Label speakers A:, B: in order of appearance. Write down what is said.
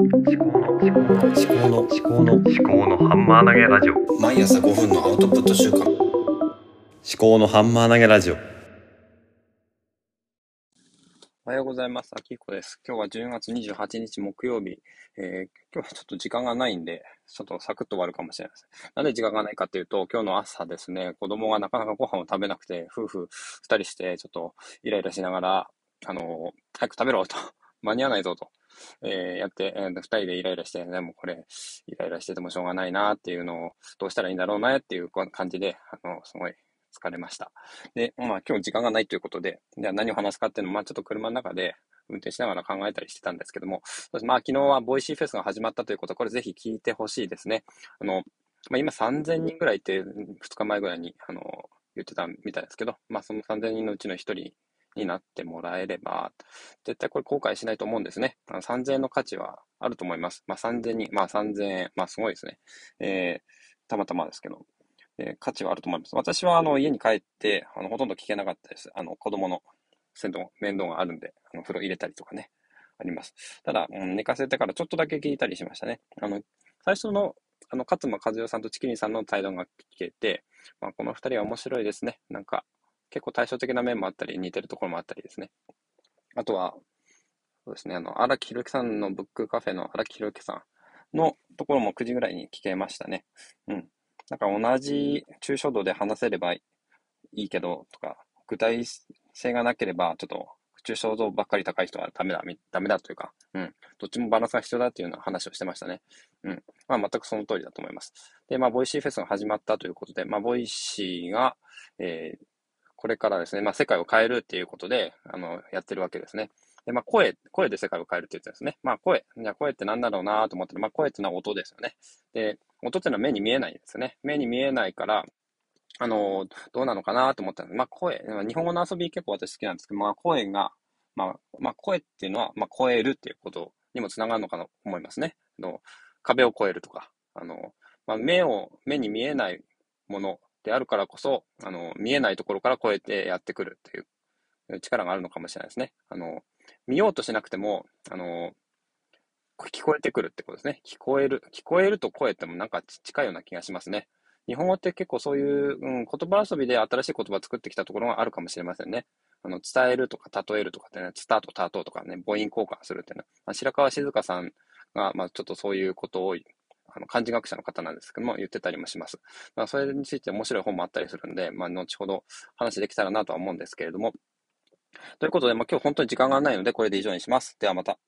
A: 思考の思考の思考の思考の思考のハンマー投げラジオ
B: 毎朝5分のアウトプット週間
A: 思考のハンマー投げラジオ
C: おはようございます。あきこです。今日は10月28日木曜日。えー今日はちょっと時間がないんで、ちょっとサクッと終わるかもしれません。なんで時間がないかっていうと、今日の朝ですね、子供がなかなかご飯を食べなくて、夫婦二人してちょっとイライラしながら、あのー早く食べろと、間に合わないぞと、えーやって、えー二人でイライラして、でもこれ、イライラしててもしょうがないなっていうのを、どうしたらいいんだろうなっていう感じで、あの、すごい疲れました。で、まあ今日時間がないということで、じゃあ何を話すかっていうのを、まあちょっと車の中で運転しながら考えたりしてたんですけども、まあ昨日は Voicy フェスが始まったということ、これぜひ聞いてほしいですね。あの、まあ今3000人ぐらいって2日前ぐらいに、あの、言ってたみたいですけど、まあその3000人のうちの1人になってもらえれば、絶対これ後悔しないと思うんですね。あの3000円の価値はあると思います。まあ3000人、まあ3000円、まあすごいですね。えー、たまたまですけど、えー価値はあると思います。私はあの家に帰って、あのほとんど聞けなかったです。あの子供の面倒面倒があるんで、あの風呂入れたりとかね、あります。ただ、うん寝かせてからちょっとだけ聞いたりしましたね。あの、最初の、あの、勝間和代さんとチキリンさんの対談が聞けて、まあ、この二人は面白いですね。なんか、結構対照的な面もあったり、似てるところもあったりですね。あとは、そうですね、あの、荒木宏之さんのブックカフェの荒木宏之さんのところも9時ぐらいに聞けましたね。うん。なんか同じ抽象度で話せればいいけど、とか、具体性がなければ、ちょっと、抽象度ばっかり高い人はダメだ、ダメだというか、うん。どっちもバランスが必要だっていうような話をしてましたね。うん。まあ、全くその通りだと思います。で、まあ、 Voicy フェスが始まったということで、まあ、 Voicy が、えーこれからですね、まあ、世界を変えるっていうことで、あの、やってるわけですね。で、まあ、声、声で世界を変えるって言ってですね。まあ、声。じゃあ、声って何だろうなと思って、まあ、声ってのは音ですよね。で、音ってのは目に見えないんですよね。目に見えないから、あの、どうなのかなと思ったんです。まあ、声、日本語の遊び結構私好きなんですけど、まあ、声が、まあ、まあ、声っていうのは、まあ、超えるっていうことにもつながるのかなと思いますね。あの壁を越えるとか、あの、まあ、目を、目に見えないものであるからこそ、あの、見えないところから越えてやってくるっていう力があるのかもしれないですね。あの、見ようとしなくても、あの、聞こえてくるってことですね。聞こえる。聞こえると声ってもなんか近いような気がしますね。日本語って結構そういう、うん、言葉遊びで新しい言葉作ってきたところがあるかもしれませんね。あの、伝えるとか例えるとかってね、スタート、タートとかね、母音交換するっていうのは、白川静香さんが、まあ、ちょっとそういうことを、あの、漢字学者の方なんですけども、言ってたりもします。まあ、それについて面白い本もあったりするんで、まあ、後ほど話できたらなとは思うんですけれども。ということで、まあ、今日本当に時間がないので、これで以上にします。ではまた。